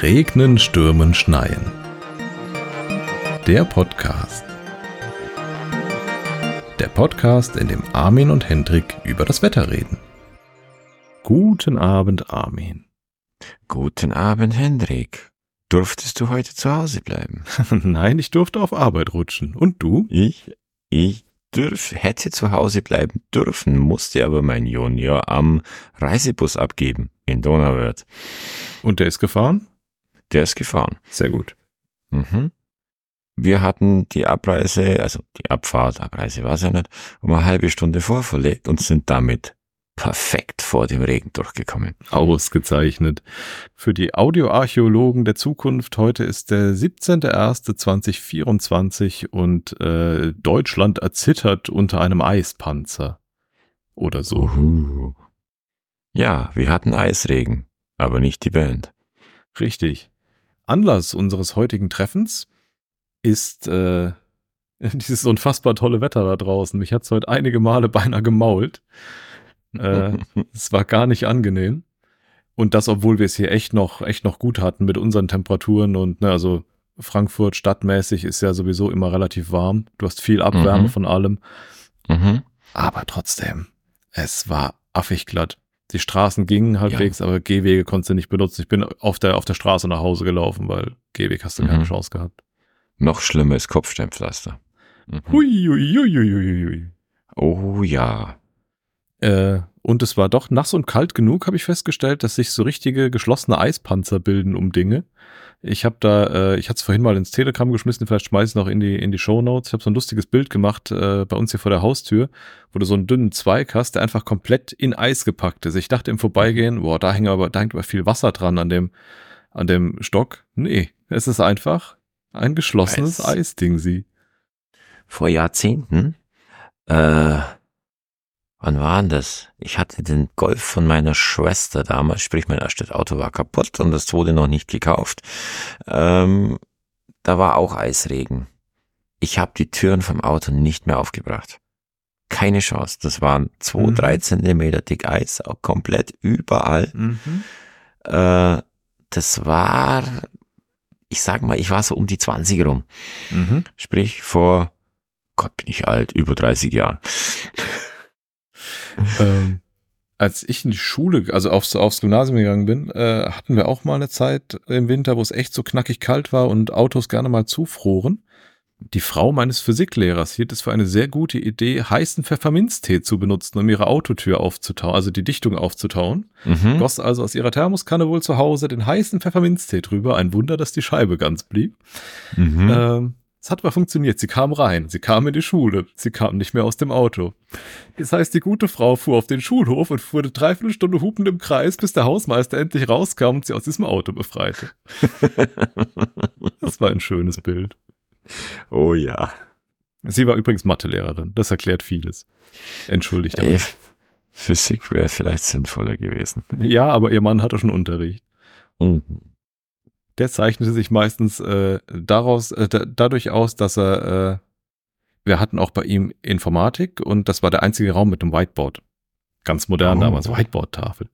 Regnen, Stürmen, Schneien. Der Podcast. Der Podcast, in dem Armin und Hendrik über das Wetter reden. Guten Abend, Armin. Guten Abend, Hendrik. Durftest du heute zu Hause bleiben? Nein, ich durfte auf Arbeit rutschen. Und du? Ich? Ich dürf, hätte zu Hause bleiben dürfen, musste aber mein Junior am Reisebus abgeben in Donauwörth. Und der ist gefahren? Der ist gefahren. Sehr gut. Mhm. Wir hatten die Abreise, also die Abfahrt, Abreise war es ja nicht, um eine halbe Stunde vorverlegt und sind damit perfekt vor dem Regen durchgekommen. Ausgezeichnet. Für die Audioarchäologen der Zukunft, heute ist der 17.01.2024 und äh, Deutschland erzittert unter einem Eispanzer. Oder so. Uhu. Ja, wir hatten Eisregen, aber nicht die Band. Richtig. Anlass unseres heutigen Treffens ist äh, dieses unfassbar tolle Wetter da draußen. Mich hat es heute einige Male beinahe gemault. Äh, es war gar nicht angenehm. Und das, obwohl wir es hier echt noch, echt noch gut hatten mit unseren Temperaturen und, ne, also Frankfurt stadtmäßig ist ja sowieso immer relativ warm. Du hast viel Abwärme Mhm. von allem. Mhm. Aber trotzdem, es war affig glatt. Die Straßen gingen halbwegs, aber Gehwege konntest du nicht benutzen. Ich bin auf der, auf der Straße nach Hause gelaufen, weil Gehweg hast du keine Mhm. Chance gehabt. Noch schlimmer ist Kopfsteinpflaster. Mhm. Hui, hui, hui, hui, hui, hui. Oh ja. Äh, und es war doch nass und kalt genug, habe ich festgestellt, dass sich so richtige geschlossene Eispanzer bilden um Dinge. Ich habe da, äh, ich hatte es vorhin mal ins Telegram geschmissen, vielleicht schmeiß ich noch in die in die Shownotes. Ich habe so ein lustiges Bild gemacht äh, bei uns hier vor der Haustür, wo du so einen dünnen Zweig hast, der einfach komplett in Eis gepackt ist. Ich dachte im Vorbeigehen, boah, da hängt aber, da hängt aber viel Wasser dran an dem an dem Stock. Nee, es ist einfach ein geschlossenes Eis. Eisding, sie. Vor Jahrzehnten, äh, wann war denn das? Ich hatte den Golf von meiner Schwester damals, sprich mein erstes Auto war kaputt und das wurde noch nicht gekauft. Ähm, da war auch Eisregen. Ich habe die Türen vom Auto nicht mehr aufgebracht. Keine Chance. Das waren zwei, Mhm. drei Zentimeter dick Eis, auch komplett überall. Mhm. Äh, das war, ich sag mal, ich war so um die 20 rum. Mhm. Sprich vor, Gott bin ich alt, über 30 Jahren. ähm, als ich in die Schule, also aufs, aufs Gymnasium gegangen bin, äh, hatten wir auch mal eine Zeit im Winter, wo es echt so knackig kalt war und Autos gerne mal zufroren. Die Frau meines Physiklehrers hielt es für eine sehr gute Idee, heißen Pfefferminztee zu benutzen, um ihre Autotür aufzutauen, also die Dichtung aufzutauen. Mhm. Goss also aus ihrer Thermoskanne wohl zu Hause den heißen Pfefferminztee drüber. Ein Wunder, dass die Scheibe ganz blieb. Mhm. Ähm, es hat aber funktioniert. Sie kam rein, sie kam in die Schule, sie kam nicht mehr aus dem Auto. Das heißt, die gute Frau fuhr auf den Schulhof und fuhr eine Dreiviertelstunde hupend im Kreis, bis der Hausmeister endlich rauskam und sie aus diesem Auto befreite. Das war ein schönes Bild. oh ja. Sie war übrigens Mathelehrerin. Das erklärt vieles. Entschuldigt. Ey, Physik wäre vielleicht sinnvoller gewesen. Ja, aber ihr Mann hatte schon Unterricht. Mhm. Der zeichnete sich meistens äh, daraus, äh, da, dadurch aus, dass er, äh, wir hatten auch bei ihm Informatik und das war der einzige Raum mit einem Whiteboard. Ganz modern Oh. damals, Whiteboard-Tafel.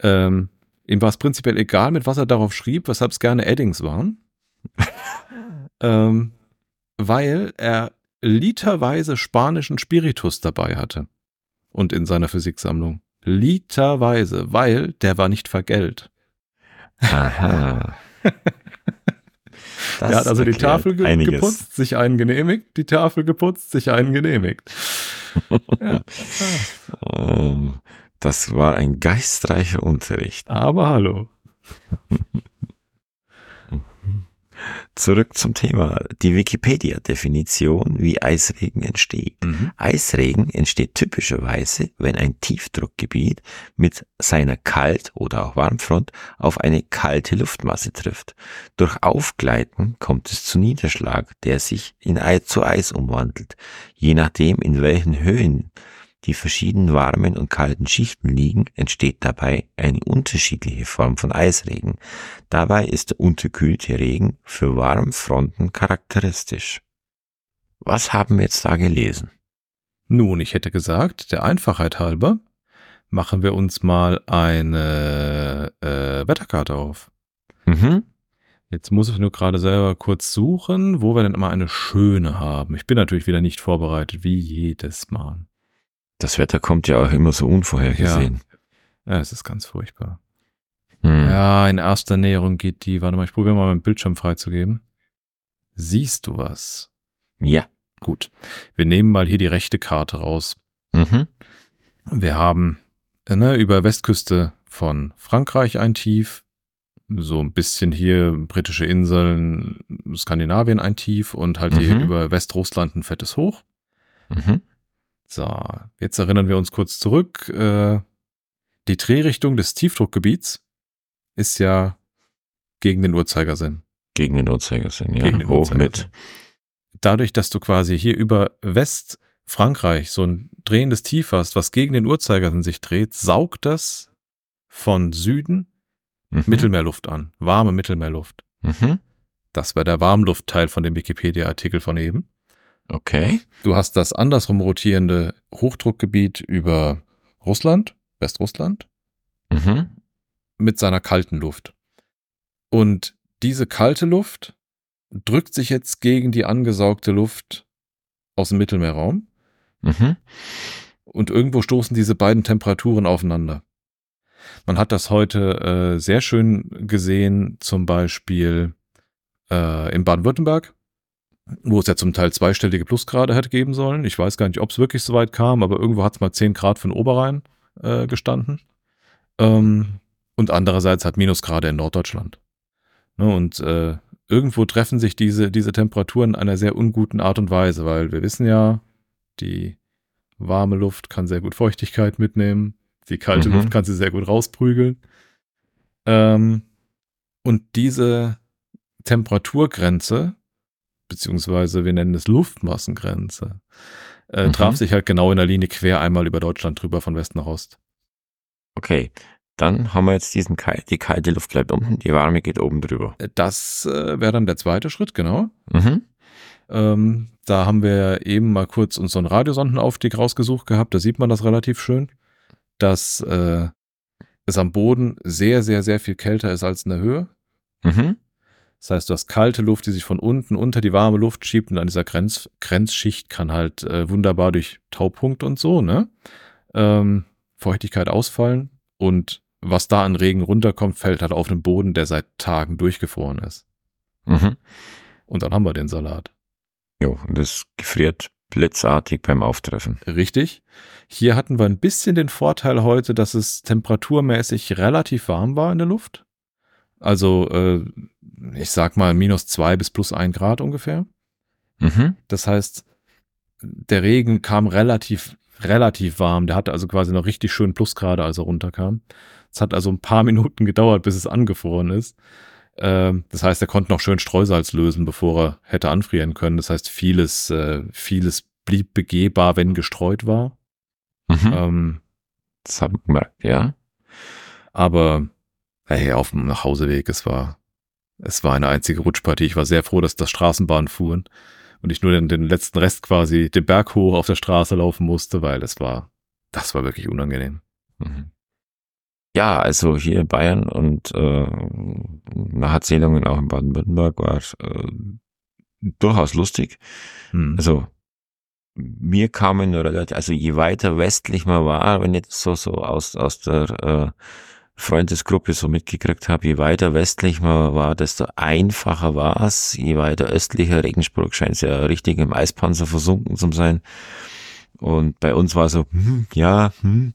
Ähm, ihm war es prinzipiell egal, mit was er darauf schrieb, weshalb es gerne Eddings waren. ähm, weil er literweise spanischen Spiritus dabei hatte. Und in seiner Physiksammlung. Literweise, weil der war nicht vergällt. Aha. Das er hat also die Tafel ge einiges. geputzt, sich einen genehmigt, die Tafel geputzt, sich einen genehmigt. ja. Ähm, Das war ein geistreicher Unterricht. Aber hallo. Zurück zum Thema. Die Wikipedia-Definition, wie Eisregen entsteht. Eisregen entsteht typischerweise, wenn ein Tiefdruckgebiet mit seiner Kalt- oder auch Warmfront auf eine kalte Luftmasse trifft. Durch Aufgleiten kommt es zu Niederschlag, der sich in Ei zu Eis umwandelt. Je nachdem, in welchen Höhen die verschiedenen warmen und kalten Schichten liegen, entsteht dabei eine unterschiedliche Form von Eisregen. Dabei ist der unterkühlte Regen für Warmfronten charakteristisch. Was haben wir jetzt da gelesen? Nun, ich hätte gesagt, der Einfachheit halber machen wir uns mal eine äh, Wetterkarte auf. Mhm. Jetzt muss ich nur gerade selber kurz suchen, wo wir denn immer eine schöne haben. Ich bin natürlich wieder nicht vorbereitet, wie jedes Mal. Das Wetter kommt ja auch immer so unvorhergesehen. Ja, es ist ganz furchtbar. Hm. Ja, in erster Näherung geht die, warte mal, ich probiere mal meinen Bildschirm freizugeben. Siehst du was? Ja. Gut. Wir nehmen mal hier die rechte Karte raus. Mhm. Wir haben ne, über Westküste von Frankreich ein Tief, so ein bisschen hier britische Inseln, Skandinavien ein Tief und halt hier Mhm. über Westrussland ein fettes Hoch. Mhm. So, jetzt erinnern wir uns kurz zurück. Äh, die Drehrichtung des Tiefdruckgebiets ist ja gegen den Uhrzeigersinn. Gegen den Uhrzeigersinn, ja. Gegen den Hoch mit. Dadurch, dass du quasi hier über Westfrankreich so ein drehendes Tief hast, was gegen den Uhrzeigersinn sich dreht, saugt das von Süden Mhm. Mittelmeerluft an. Warme Mittelmeerluft. Mhm. Das wäre der Warmluftteil von dem Wikipedia-Artikel von eben. Okay. Du hast das andersrum rotierende Hochdruckgebiet über Russland, Westrussland, Mhm. mit seiner kalten Luft. Und diese kalte Luft drückt sich jetzt gegen die angesaugte Luft aus dem Mittelmeerraum Mhm. und irgendwo stoßen diese beiden Temperaturen aufeinander. Man hat das heute äh, sehr schön gesehen, zum Beispiel äh, in Baden-Württemberg, wo es ja zum Teil zweistellige Plusgrade hätte geben sollen. Ich weiß gar nicht, ob es wirklich so weit kam, aber irgendwo hat es mal 10 Grad für den Oberrhein äh, gestanden. Ähm, und andererseits hat Minusgrade in Norddeutschland. Ne, und äh, irgendwo treffen sich diese, diese Temperaturen in einer sehr unguten Art und Weise, weil wir wissen ja, die warme Luft kann sehr gut Feuchtigkeit mitnehmen, die kalte Mhm. Luft kann sie sehr gut rausprügeln. Ähm, und diese Temperaturgrenze, beziehungsweise wir nennen es Luftmassengrenze, äh, Mhm. traf sich halt genau in der Linie quer einmal über Deutschland drüber von West nach Ost. Okay. Dann haben wir jetzt diesen kalt, die kalte Luft bleibt unten, die warme geht oben drüber. Das äh, wäre dann der zweite Schritt, genau. Mhm. Ähm, da haben wir eben mal kurz uns so einen Radiosondenaufstieg rausgesucht gehabt. Da sieht man das relativ schön, dass äh, es am Boden sehr, sehr, sehr viel kälter ist als in der Höhe. Mhm. Das heißt, du hast kalte Luft, die sich von unten unter die warme Luft schiebt und an dieser Grenz, Grenzschicht kann halt äh, wunderbar durch Taupunkt und so, ne? Ähm, Feuchtigkeit ausfallen und was da an Regen runterkommt, fällt halt auf den Boden, der seit Tagen durchgefroren ist. Mhm. Und dann haben wir den Salat. Jo, und das gefriert blitzartig beim Auftreffen. Richtig. Hier hatten wir ein bisschen den Vorteil heute, dass es temperaturmäßig relativ warm war in der Luft. Also, äh, ich sag mal, minus zwei bis plus ein Grad ungefähr. Mhm. Das heißt, der Regen kam relativ, relativ warm. Der hatte also quasi noch richtig schön Plusgrade, als er runterkam. Es hat also ein paar Minuten gedauert, bis es angefroren ist. Ähm, das heißt, er konnte noch schön Streusalz lösen, bevor er hätte anfrieren können. Das heißt, vieles, äh, vieles blieb begehbar, wenn gestreut war. Mhm. Ähm, Das haben wir gemerkt, ja. aber hey, auf dem Nachhauseweg, es war, es war eine einzige Rutschpartie. Ich war sehr froh, dass das Straßenbahn fuhren und ich nur den, den letzten Rest quasi den Berg hoch auf der Straße laufen musste, weil es war, das war wirklich unangenehm. Mhm. Ja, also hier in Bayern und äh, nach Erzählungen auch in Baden-Württemberg war äh, durchaus lustig. Hm. Also mir kamen nur relativ, also je weiter westlich man war, wenn das so so aus aus der äh, Freundesgruppe so mitgekriegt habe, je weiter westlich man war, desto einfacher war es. Je weiter östlicher, Regensburg scheint ja richtig im Eispanzer versunken zu sein. Und bei uns war so, hm, ja, hm,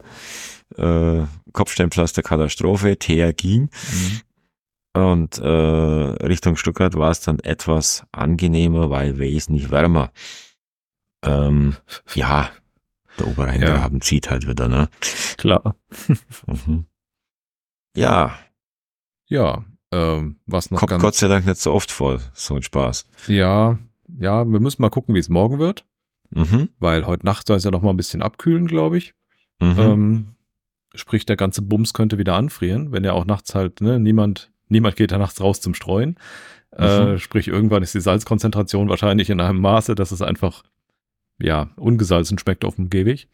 äh, Kopfsteinpflaster Katastrophe, Thea ging. Mhm. Und äh, Richtung Stuttgart war es dann etwas angenehmer, weil wesentlich wärmer. Ähm, ja, der Oberrheingraben zieht halt wieder, ne? Klar. Mhm. Ja, Ja, ähm, was noch kommt ganz, Gott sei Dank nicht so oft vor, so ein Spaß. ja, ja, wir müssen mal gucken, wie es morgen wird. Mhm. weil heute Nacht soll es ja noch mal ein bisschen abkühlen, glaube ich. Mhm. Ähm, sprich, der ganze Bums könnte wieder anfrieren, wenn ja auch nachts halt, ne, niemand, niemand geht da nachts raus zum Streuen. Äh, sprich, irgendwann ist die Salzkonzentration wahrscheinlich in einem Maße, dass es einfach, ja, ungesalzen schmeckt auf dem Gehweg.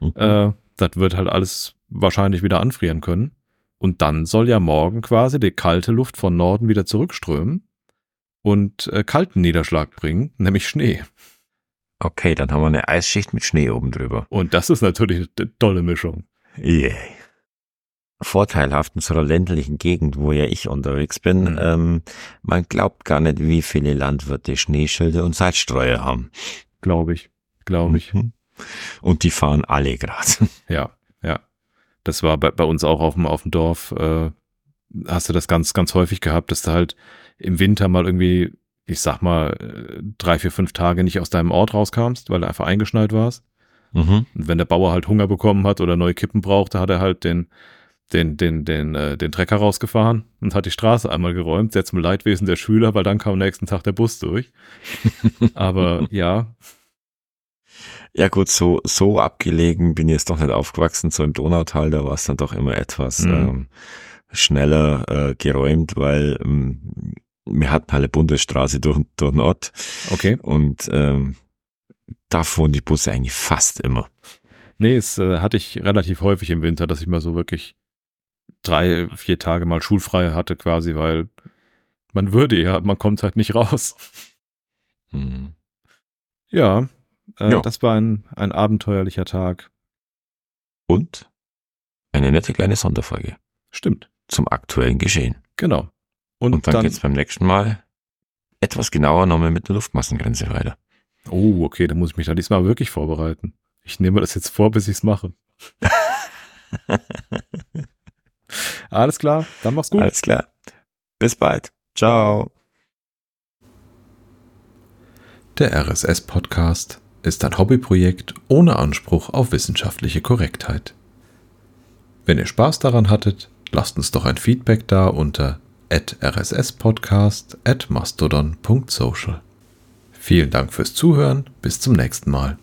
Mhm. Äh, das wird halt alles wahrscheinlich wieder anfrieren können. Und dann soll ja morgen quasi die kalte Luft von Norden wieder zurückströmen und äh, kalten Niederschlag bringen, nämlich Schnee. okay, dann haben wir eine Eisschicht mit Schnee oben drüber. Und das ist natürlich eine tolle Mischung. Yay. Vorteilhaft in so einer ländlichen Gegend, wo ja ich unterwegs bin, Mhm. ähm, man glaubt gar nicht, wie viele Landwirte Schneeschilde und Salzstreuer haben. Glaube ich. Glaube ich. Mhm. Und die fahren alle grad. Ja, ja. Das war bei, bei uns auch auf dem, auf dem Dorf, äh, hast du das ganz, ganz häufig gehabt, dass du halt im Winter mal irgendwie, ich sag mal, äh, drei, vier, fünf Tage nicht aus deinem Ort rauskamst, weil du einfach eingeschneit warst. Mhm. Und wenn der Bauer halt Hunger bekommen hat oder neue Kippen brauchte, hat er halt den, den, den, den, äh, den Trecker rausgefahren und hat die Straße einmal geräumt, sehr zum Leidwesen der Schüler, weil dann kam am nächsten Tag der Bus durch. Aber ja, Ja gut, so, so abgelegen bin ich jetzt doch nicht aufgewachsen, so im Donautal, da war es dann doch immer etwas Mhm. ähm, schneller äh, geräumt, weil ähm, wir hatten halt eine Bundesstraße durch, durch den Ort okay. und ähm, da fuhren die Busse eigentlich fast immer. Nee, es äh, hatte ich relativ häufig im Winter, dass ich mal so wirklich drei, vier Tage mal schulfrei hatte quasi, weil man würde ja, man kommt halt nicht raus. Mhm. Ja, äh, Ja. das war ein, ein abenteuerlicher Tag. Und eine nette kleine Sonderfolge Stimmt, zum aktuellen Geschehen. genau. Und, Und, dann, dann, geht's beim nächsten Mal etwas genauer nochmal mit der Luftmassengrenze weiter. oh, okay, da muss ich mich da diesmal wirklich vorbereiten. Ich nehme das jetzt vor, bis ich's mache. Alles klar, dann mach's gut. Alles klar. Bis bald. Ciao. Der RSS-Podcast ist ein Hobbyprojekt ohne Anspruch auf wissenschaftliche Korrektheit. Wenn ihr Spaß daran hattet, lasst uns doch ein Feedback da unter rsspodcast at mastodon.social. Vielen Dank fürs Zuhören, bis zum nächsten Mal.